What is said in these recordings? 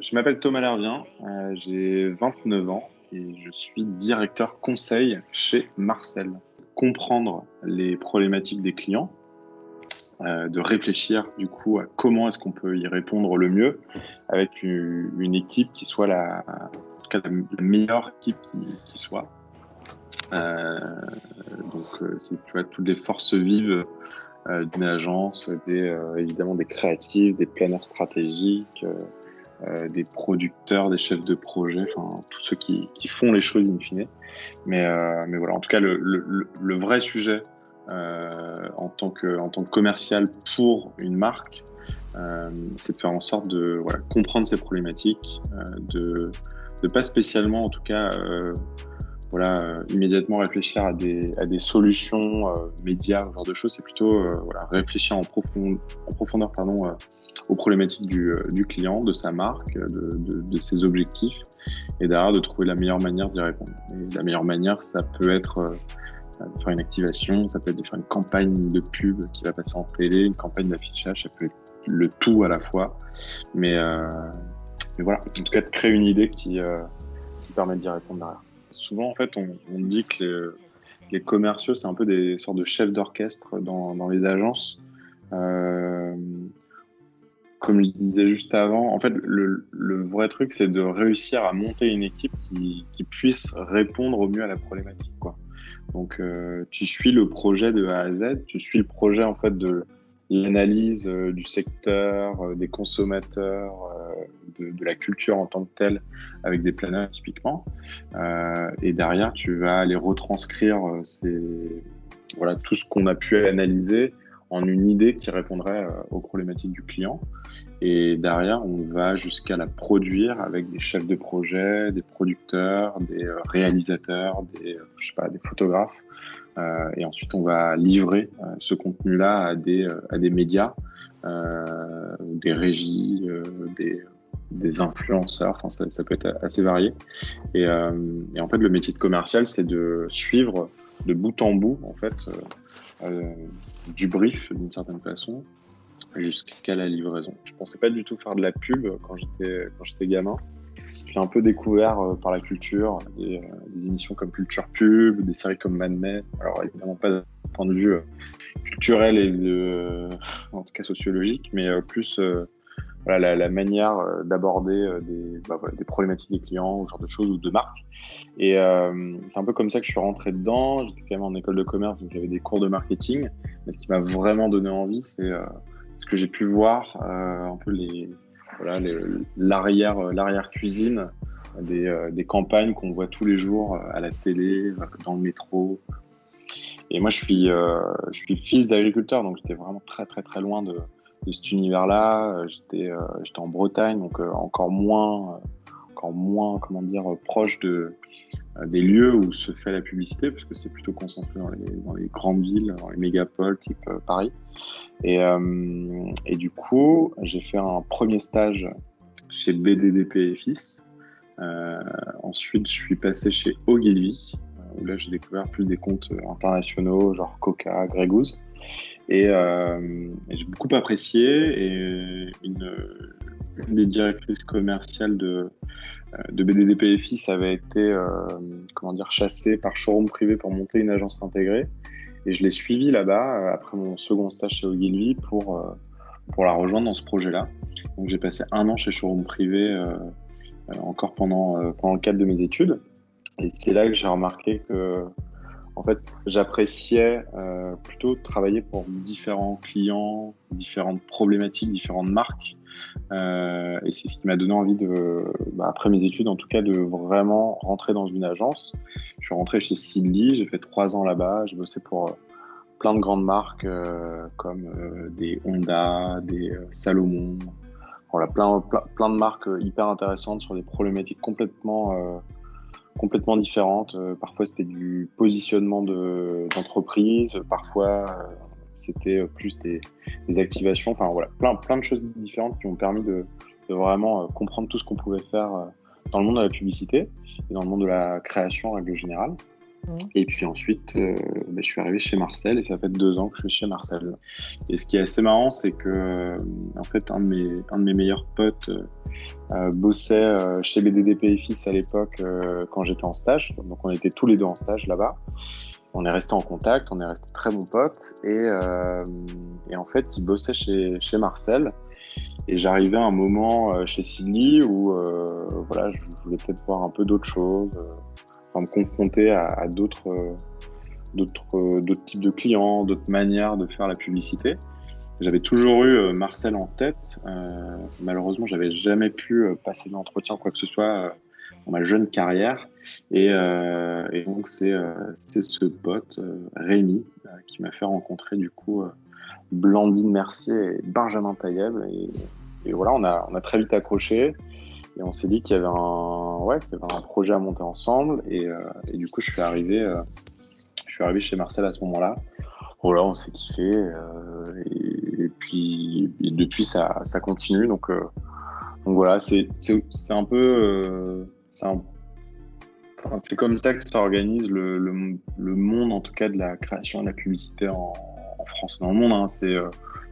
je m'appelle Thomas Lervien, euh, j'ai 29 ans et je suis directeur conseil chez Marcel. Comprendre les problématiques des clients, euh, de réfléchir du coup à comment est-ce qu'on peut y répondre le mieux avec une, équipe qui soit la, meilleure équipe qui, soit. Euh, donc c'est tu vois toutes les forces vives d'une agence, des, évidemment des créatifs, des planeurs stratégiques, euh, des producteurs, des chefs de projet, enfin tous ceux qui, font les choses in fine. Mais, euh, mais voilà, en tout cas, le, vrai sujet euh, en, tant que, en tant que commercial pour une marque, c'est de faire en sorte de comprendre ces problématiques, de ne pas spécialement, en tout cas, voilà, immédiatement réfléchir à des, à des solutions médias, ce genre de choses. C'est plutôt voilà, réfléchir en, profond, en profondeur pardon, aux problématiques du, euh, du client, de sa marque, de, de, de, ses objectifs, et derrière de trouver la meilleure manière d'y répondre. Et la meilleure manière, ça peut être euh, de faire une activation, ça peut être de faire une campagne de pub qui va passer en télé, une campagne d'affichage, ça peut être le tout à la fois. Mais, euh, mais voilà, en tout cas, de créer une idée qui, euh, qui permet d'y répondre derrière. Souvent, en fait, on, dit que les, commerciaux, c'est un peu des sortes de chefs d'orchestre dans, dans les agences. Euh, comme je disais juste avant, en fait, le, vrai truc, c'est de réussir à monter une équipe qui, puisse répondre au mieux à la problématique. Donc, euh, tu suis le projet de A à Z, tu suis le projet en fait de l'analyse euh, du secteur, euh, des consommateurs, euh, de, la culture en tant que telle, avec des planeurs typiquement. Et derrière, tu vas aller retranscrire ces, voilà, tout ce qu'on a pu analyser en une idée qui répondrait aux problématiques du client. Et derrière, on va jusqu'à la produire avec des chefs de projet, des producteurs, des réalisateurs, des, je sais pas, des photographes. Euh, et ensuite, on va livrer euh, ce contenu-là à des, à des médias, euh, des régies, des, influenceurs. Enfin, ça, peut être assez varié. Et, en fait, le métier de commercial, c'est de suivre de bout en bout, en fait, du brief d'une certaine façon jusqu'à la livraison. Je pensais pas du tout faire de la pub quand j'étais quand j'étais gamin. Un peu découvert euh, par la culture des, euh, des, émissions comme Culture Pub, des séries comme Mad Men. Alors évidemment pas d'un point de vue euh, culturel et de, en tout cas sociologique, mais plus la, manière d'aborder des, bah, des, problématiques des clients, ce genre de choses, ou de marques. Et c'est un peu comme ça que je suis rentré dedans. J'étais quand même en école de commerce, donc j'avais des cours de marketing. Mais ce qui m'a vraiment donné envie, c'est ce que j'ai pu voir, un peu les voilà l'arrière l'arrière cuisine des, des campagnes qu'on voit tous les jours à la télé, dans le métro. Et moi, je suis, euh, je suis fils d'agriculteur, donc j'étais vraiment très, très, très loin de, cet univers-là. Euh, j'étais euh, j'étais en Bretagne, donc euh, encore moins encore moins comment dire proche de des lieux où se fait la publicité parce que c'est plutôt concentré dans les, dans les, grandes villes, dans les mégapoles type Paris. Et, et du coup, j'ai fait un premier stage chez BDDP et Fils. Euh, ensuite, je suis passé chez Ogilvy, où là j'ai découvert plus des comptes internationaux, genre Coca, Grey euh, et j'ai beaucoup apprécié. Et une, une, des directrices commerciales de, de BDD ça avait été euh, comment dire, chassée par showroom privé pour monter une agence intégrée. Et je l'ai suivie là-bas euh, après mon second stage chez Ogilvy pour, euh, pour la rejoindre dans ce projet-là. Donc j'ai passé un an chez showroom privé euh, encore pendant, pendant le cadre de mes études. Et c'est là que j'ai remarqué que en fait, j'appréciais euh, plutôt travailler pour différents clients, différentes problématiques, différentes marques. Euh, et c'est ce qui m'a donné envie de, bah, après mes études en tout cas, de vraiment rentrer dans une agence. Je suis rentré chez Sidley, j'ai fait trois ans là-bas, j'ai bossé pour euh, plein de grandes marques comme des Honda, des Salomon. Voilà, plein, plein, plein, de marques hyper intéressantes sur des problématiques complètement complètement différentes. Euh, parfois, c'était du positionnement d'entreprise, de, parfois, euh, c'était plus des, activations. Enfin, voilà, plein, de choses différentes qui m'ont permis de, de, vraiment euh, comprendre tout ce qu'on pouvait faire dans le monde de la publicité et dans le monde de la création en règle générale. Et puis ensuite, euh, bah, je suis arrivé chez Marcel et ça fait deux ans que je suis chez Marcel. Et ce qui est assez marrant, c'est que euh, en fait, un de mes, un de mes meilleurs potes euh, bossait chez BDDPFIS à l'époque quand j'étais en stage. Donc on était tous les deux en stage là-bas. On est resté en contact, on est resté très bons potes. Et, et en fait, il bossait chez, chez Marcel. Et j'arrivais à un moment chez Sidney où voilà, je voulais peut-être voir un peu d'autres choses me confronter à, d'autres, d'autres, d'autres types de clients, d'autres manières de faire la publicité. J'avais toujours eu euh, Marcel en tête. Euh, malheureusement, j'avais jamais pu euh, passer d'entretien quoi que ce soit dans ma jeune carrière. Et, donc, c'est, ce pote, Rémi, qui m'a fait rencontrer du coup Blandine Mercier et Benjamin Taïeb. Et, et, voilà, on a, on a très vite accroché. Et on s'est dit qu'il y avait un, ouais, y avait un projet à monter ensemble. Et, euh, et du coup, je suis arrivé, euh, je suis arrivé chez Marcel à ce moment-là. Voilà, on s'est kiffé. Euh, et, puis, depuis, ça, ça continue. Donc, donc voilà, c'est, un peu, c'est, c'est comme ça que s'organise le, le, le, monde, en tout cas, de la création de la publicité en, France, dans le monde. Hein. Il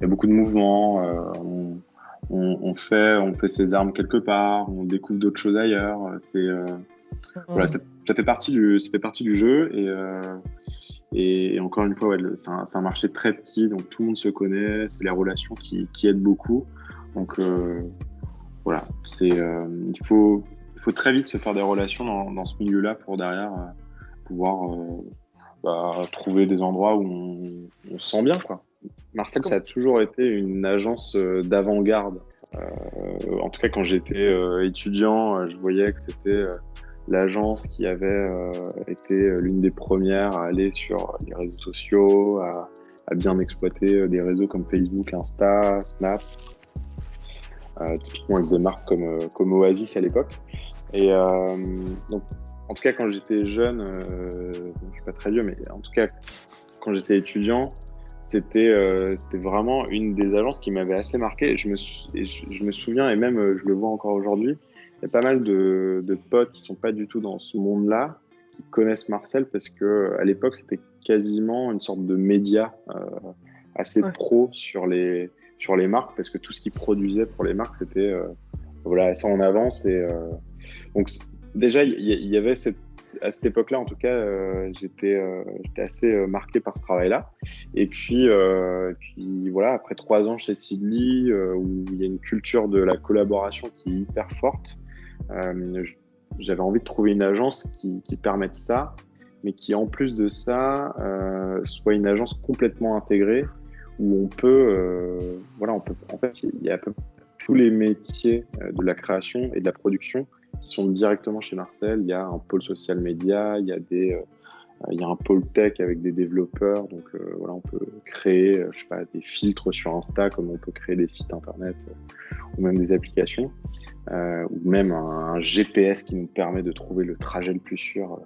y a beaucoup de mouvements. On, fait, on fait ses armes quelque part, on découvre d'autres choses ailleurs. C'est euh, voilà, ça, fait partie du, ça fait partie du jeu et, euh, et, encore une fois, ouais, c'est un, marché très petit, donc tout le monde se connaît, c'est les relations qui, qui, aident beaucoup. Donc euh, voilà, c'est il faut il faut très vite se faire des relations dans, dans ce milieu-là pour derrière pouvoir bah, trouver des endroits où on, on se sent bien quoi. Marcel, ça a toujours été une agence euh, d'avant-garde. Euh, en tout cas, quand j'étais euh, étudiant, je voyais que c'était l'agence qui avait été l'une des premières à aller sur les réseaux sociaux, à, bien exploiter des réseaux comme Facebook, Insta, Snap, typiquement avec des marques comme, comme Oasis à l'époque. Et donc, en tout cas, quand j'étais jeune, je ne suis pas très vieux, mais en tout cas, quand j'étais étudiant, c'était euh, c'était vraiment une des agences qui m'avait assez marqué. Je me, je, me souviens, et même euh, je le vois encore aujourd'hui, il y a pas mal de, de potes qui sont pas du tout dans ce monde-là, qui connaissent Marcel parce que à l'époque, c'était quasiment une sorte de média euh, assez pro sur les, sur les marques parce que tout ce qu'ils produisaient pour les marques, c'était voilà, ça en avance. Et, donc, déjà, il y, y, avait cette à cette époque-là, en tout cas, euh, j'étais euh, assez euh, marqué par ce travail-là. Et puis, voilà, après trois ans chez Sidley, où il y a une culture de la collaboration qui est hyper forte, j'avais envie de trouver une agence qui, permette ça, mais qui, en plus de ça, soit une agence complètement intégrée, où on peut, voilà, on peut, en fait, il y a tous les métiers de la création et de la production sont directement chez Marcel. Il y a un pôle social média, il y a des euh, il y a un pôle tech avec des développeurs, donc euh, voilà, on peut créer, euh, je sais pas, des filtres sur Insta, comme on peut créer des sites internet ou même des applications, ou même un, GPS qui nous permet de trouver le trajet le plus sûr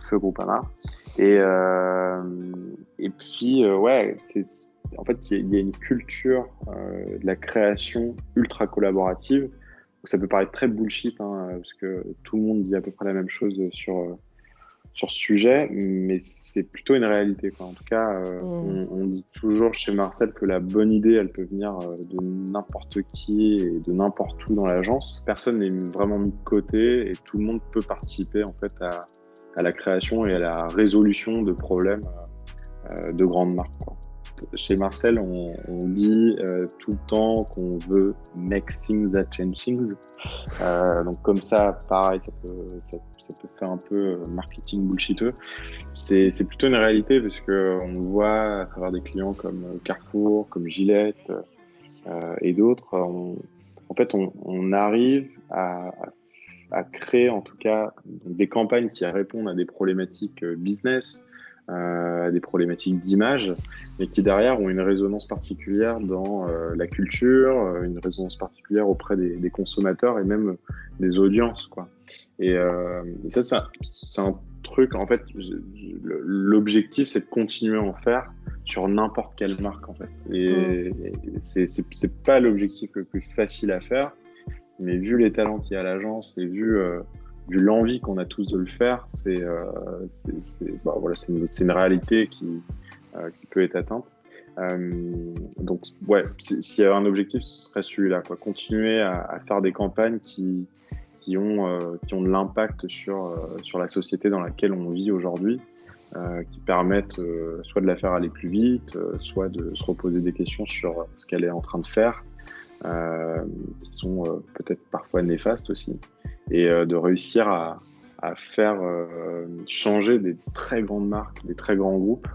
ce Groupama. Et et puis ouais, en fait il y, a une culture de la création ultra collaborative ça peut paraître très bullshit, hein, parce que tout le monde dit à peu près la même chose sur, euh, sur ce sujet, mais c'est plutôt une réalité. Quoi. En tout cas, euh, mm. on, dit toujours chez Marcel que la bonne idée, elle peut venir euh, de n'importe qui et de n'importe où dans l'agence. Personne n'est vraiment mis de côté et tout le monde peut participer en fait à, à la création et à la résolution de problèmes de grandes marques. Quoi chez Marcel, on, dit euh, tout le temps qu'on veut make things that change things. Euh, donc comme ça, pareil, ça peut, faire un peu euh, marketing bullshiteux. C'est, plutôt une réalité parce qu'on voit à travers des clients comme Carrefour, comme Gillette et d'autres, en fait, on, arrive à, créer en tout cas des campagnes qui répondent à des problématiques business, euh, des problématiques d'image, mais qui derrière ont une résonance particulière dans euh, la culture, euh, une résonance particulière auprès des, consommateurs et même des audiences. Quoi. Et, ça, c'est un truc, en fait, l'objectif, c'est de continuer à en faire sur n'importe quelle marque, en fait. Et, mmh. c'est pas l'objectif le plus facile à faire, mais vu les talents qu'il y a à l'agence et vu vu l'envie qu'on a tous de le faire, c'est bah, voilà, une, une, réalité qui, qui peut être atteinte. donc, ouais, s'il y avait un objectif, ce serait celui-là. Continuer à, faire des campagnes qui, qui ont, qui ont de l'impact sur, sur la société dans laquelle on vit aujourd'hui euh, qui permettent euh, soit de la faire aller plus vite, euh, soit de se reposer des questions sur ce qu'elle est en train de faire, qui sont peut-être parfois néfastes aussi, et de réussir à, faire changer des très grandes marques, des très grands groupes,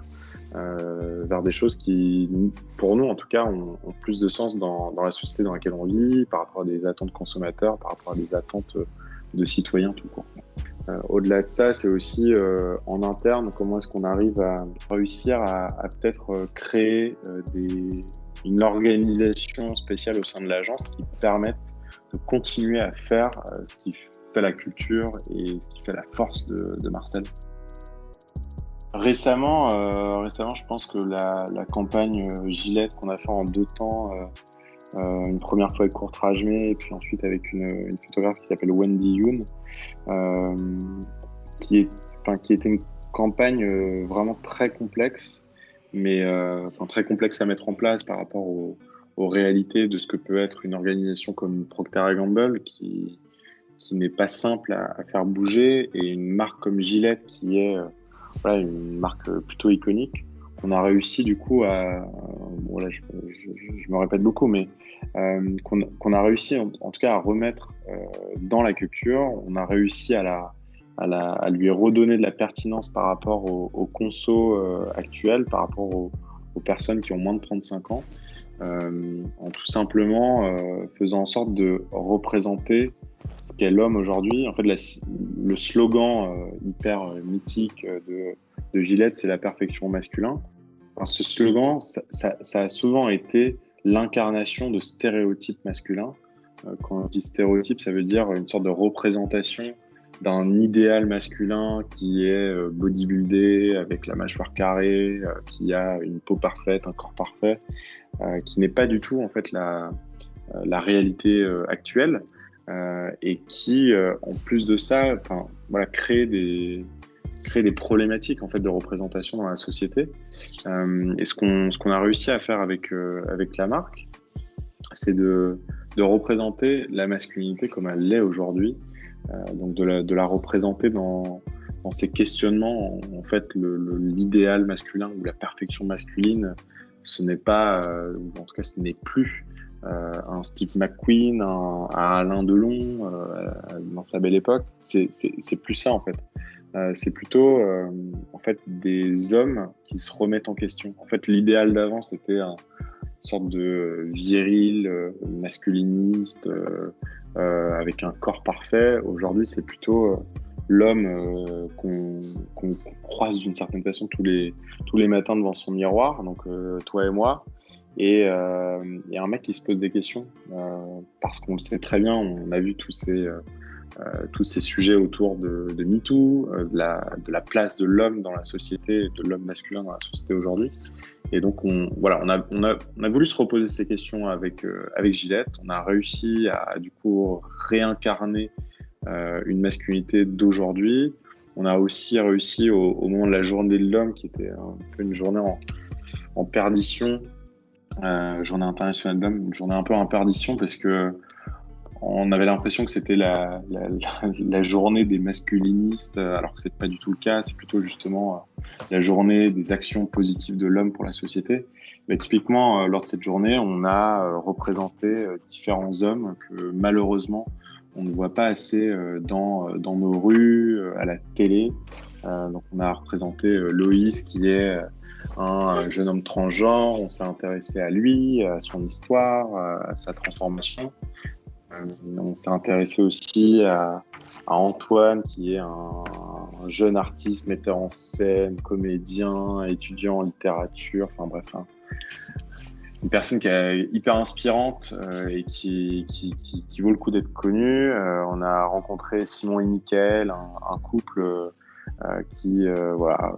vers des choses qui, pour nous en tout cas, ont, plus de sens dans, la société dans laquelle on vit, par rapport à des attentes consommateurs, par rapport à des attentes de citoyens tout court. Euh, au-delà de ça, c'est aussi euh, en interne comment est-ce qu'on arrive à réussir à, peut-être euh, créer une organisation spéciale au sein de l'agence qui permette de continuer à faire ce qui fait la culture et ce qui fait la force de, Marcel. Récemment, récemment, je pense que la, campagne Gillette qu'on a fait en deux temps, une première fois avec Courtrage et puis ensuite avec une, une photographe qui s'appelle Wendy Yoon, euh, qui, est, qui était une campagne euh, vraiment très complexe, mais euh, très complexe à mettre en place par rapport aux, réalités de ce que peut être une organisation comme Procter Gamble, qui, qui n'est pas simple à, faire bouger, et une marque comme Gillette, qui est voilà, une marque plutôt iconique. On a réussi du coup à, bon je, me répète beaucoup, mais euh, qu'on a réussi en, tout cas à remettre euh, dans la culture. On a réussi à, la, à, lui redonner de la pertinence par rapport aux au conso euh, actuels, par rapport aux, personnes qui ont moins de 35 ans, en tout simplement faisant en sorte de représenter ce qu'est l'homme aujourd'hui. En fait, le slogan hyper mythique de, de Gillette, c'est la perfection masculin. ce slogan, ça, ça, a souvent été l'incarnation de stéréotypes masculins. Euh, quand on dit stéréotype, ça veut dire une sorte de représentation d'un idéal masculin qui est euh, bodybuildé avec la mâchoire carrée, euh, qui a une peau parfaite, un corps parfait, qui n'est pas du tout en fait la, réalité actuelle et qui, en plus de ça, voilà, crée des créer des problématiques en fait de représentation dans la société. Euh, et ce qu'on ce qu'on a réussi à faire avec euh, avec la marque, c'est de de représenter la masculinité comme elle l'est aujourd'hui, euh, donc de la, représenter dans dans ces questionnements. En, fait, l'idéal masculin ou la perfection masculine, ce n'est pas, ou en tout cas, ce n'est plus un Steve McQueen, un, un Alain Delon dans sa belle époque. C'est plus ça en fait. Euh, c'est plutôt euh, en fait des hommes qui se remettent en question. En fait, l'idéal d'avant, c'était une sorte de viril, euh, masculiniste, avec un corps parfait. Aujourd'hui, c'est plutôt l'homme qu'on croise d'une certaine façon tous les, tous les matins devant son miroir, donc toi et moi, et, et, un mec qui se pose des questions, parce qu'on le sait très bien, on a vu tous ces euh, tous ces sujets autour de, MeToo, euh, de, la, place de l'homme dans la société, de l'homme masculin dans la société aujourd'hui. Et donc, on, voilà, on a, voulu se reposer ces questions avec, euh, Gillette. On a réussi à, du coup, réincarner une masculinité d'aujourd'hui. On a aussi réussi au, moment de la journée de l'homme, qui était un peu une journée en, en perdition, journée internationale de l'homme, une journée un peu en perdition parce que on avait l'impression que c'était la, journée des masculinistes, alors que c'est pas du tout le cas. C'est plutôt justement euh, la journée des actions positives de l'homme pour la société. Mais typiquement, euh, lors de cette journée, on a euh, représenté différents hommes que malheureusement on ne voit pas assez dans, dans nos rues, à la télé. donc on a représenté Loïs qui est un jeune homme transgenre. On s'est intéressé à lui, à son histoire, à sa transformation. Euh, on s'est intéressé aussi à, Antoine, qui est un, jeune artiste, metteur en scène, comédien, étudiant en littérature, enfin bref, une personne qui est hyper inspirante euh, et qui, qui, vaut le coup d'être connue. Euh, on a rencontré Simon et Mickaël, un, couple qui, voilà,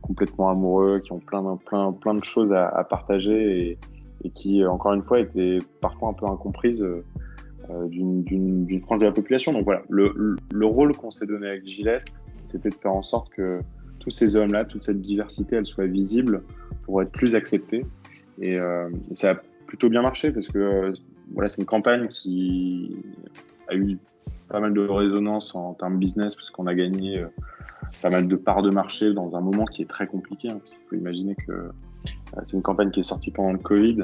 complètement amoureux, qui ont plein, plein, plein de choses à, partager et, et, qui, encore une fois, étaient parfois un peu incomprises d'une frange de la population. Donc voilà, le, le rôle qu'on s'est donné avec Gillette, c'était de faire en sorte que tous ces hommes-là, toute cette diversité, elle soit visible pour être plus acceptée. Et, ça a plutôt bien marché parce que voilà, c'est une campagne qui a eu pas mal de résonance en termes business parce qu'on a gagné euh, pas mal de parts de marché dans un moment qui est très compliqué. Hein, parce qu'il faut imaginer que euh, c'est une campagne qui est sortie pendant le Covid.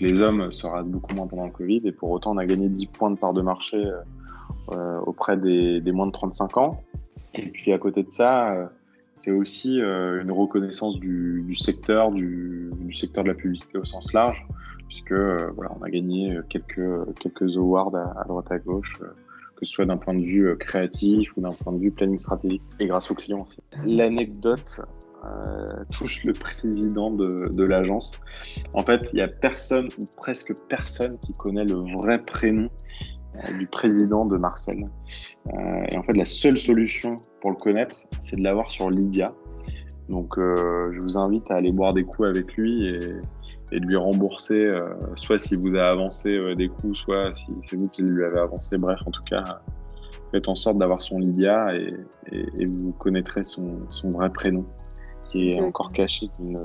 les hommes se rasent beaucoup moins pendant le Covid et pour autant on a gagné 10 points de part de marché euh, auprès des, moins de 35 ans. Et puis à côté de ça, c'est aussi une reconnaissance du, secteur, du, secteur de la publicité au sens large puisque voilà, on a gagné quelques, quelques awards à, droite à gauche que ce soit d'un point de vue euh, créatif ou d'un point de vue planning stratégique, et grâce aux clients aussi. L'anecdote euh, touche le président de, de l'agence. En fait, il n'y a personne ou presque personne qui connaît le vrai prénom euh, du président de Marcel. et en fait, la seule solution pour le connaître, c'est de l'avoir sur Lydia. Donc, je vous invite à aller boire des coups avec lui et, et de lui rembourser, euh, soit s'il vous a avancé euh, des coups, soit si c'est vous qui lui avez avancé. Bref, en tout cas, faites en sorte d'avoir son Lydia et, vous connaîtrez son, vrai prénom, qui est encore caché d'une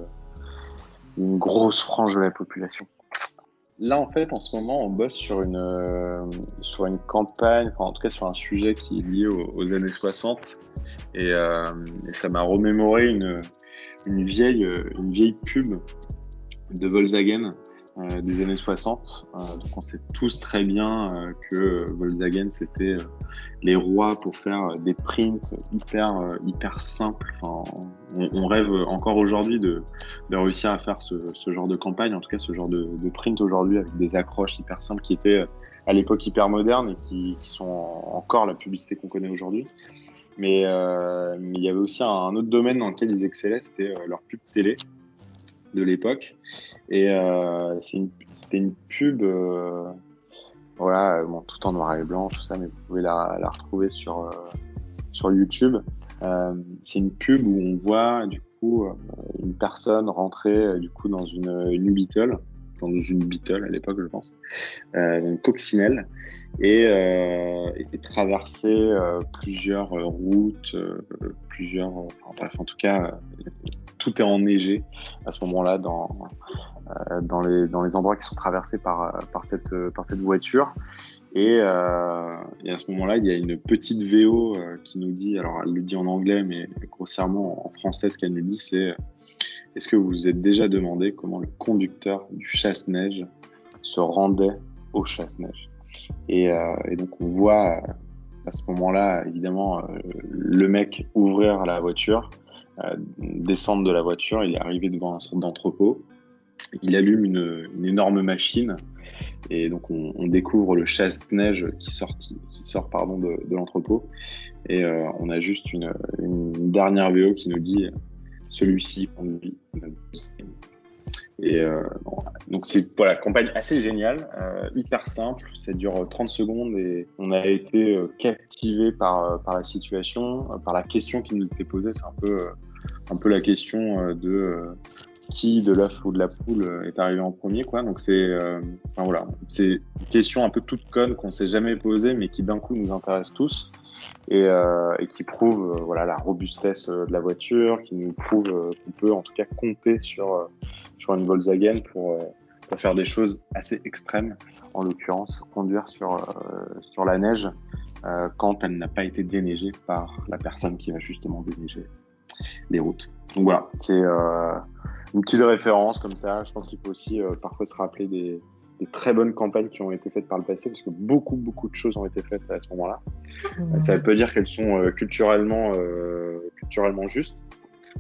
une grosse frange de la population. Là, en fait, en ce moment, on bosse sur une, euh, sur une campagne, en tout cas sur un sujet qui est lié aux, années 60. Et, ça m'a remémoré une, vieille, une vieille pub de Volkswagen euh, des années 60. Euh, donc on sait tous très bien euh, que Volkswagen c'était les rois pour faire des prints hyper hyper simples. Enfin, on, rêve encore aujourd'hui de, de, réussir à faire ce, ce, genre de campagne, en tout cas ce genre de, de print aujourd'hui avec des accroches hyper simples qui étaient à l'époque hyper modernes et qui, sont encore la publicité qu'on connaît aujourd'hui. Mais, mais, il y avait aussi un, autre domaine dans lequel ils excellaient, c'était leur pub télé de l'époque. Et euh, c'était une, pub, euh, voilà, bon, tout en noir et blanc, tout ça, mais vous pouvez la, retrouver sur, euh, sur YouTube. c'est une pub où on voit du coup une personne rentrer du coup dans une, une dans une Beetle à l'époque, je pense, euh, une coccinelle, et, euh, et euh, plusieurs routes, plusieurs. Enfin, en tout cas, tout est enneigé à ce moment-là dans, dans, les, dans les endroits qui sont traversés par, par, cette, par cette voiture. Et, à ce moment-là, il y a une petite VO qui nous dit, alors elle le dit en anglais, mais grossièrement en français, ce qu'elle nous dit, c'est est-ce que vous vous êtes déjà demandé comment le conducteur du chasse-neige se rendait au chasse-neige et, euh, donc on voit à ce moment-là, évidemment, euh, le mec ouvrir la voiture, euh, descendre de la voiture, il est arrivé devant un sorte d'entrepôt, il allume une, énorme machine et donc on, découvre le chasse-neige qui, qui sort pardon, de, l'entrepôt. Et on a juste une, une, dernière VO qui nous dit celui-ci conduit et euh, donc c'est voilà, campagne assez géniale, euh, hyper simple, ça dure 30 secondes et on a été euh, captivé par, par la situation, par la question qui nous était posée. C'est un peu, un peu la question de qui de l'œuf ou de la poule est arrivé en premier. Quoi. Donc c'est enfin, voilà, une question un peu toute conne qu'on s'est jamais posée mais qui d'un coup nous intéresse tous et, euh, et qui prouve euh, voilà, la robustesse euh, de la voiture, qui nous prouve qu'on peut en tout cas compter sur, sur une Volkswagen pour, faire des choses assez extrêmes, en l'occurrence conduire sur, sur la neige quand elle n'a pas été déneigée par la personne qui va justement déneiger les routes. Donc voilà, c'est une petite référence comme ça. Je pense qu'il faut aussi parfois se rappeler des, des très bonnes campagnes qui ont été faites par le passé, parce que beaucoup, beaucoup de choses ont été faites à ce moment-là. Mmh. Ça pas dire qu'elles sont euh, culturellement, euh, culturellement justes,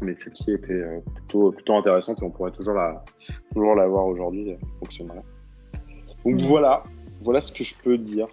mais celle-ci était euh, plutôt, plutôt intéressante et on pourrait toujours la, toujours la voir aujourd'hui fonctionner. Donc mmh. voilà, voilà ce que je peux dire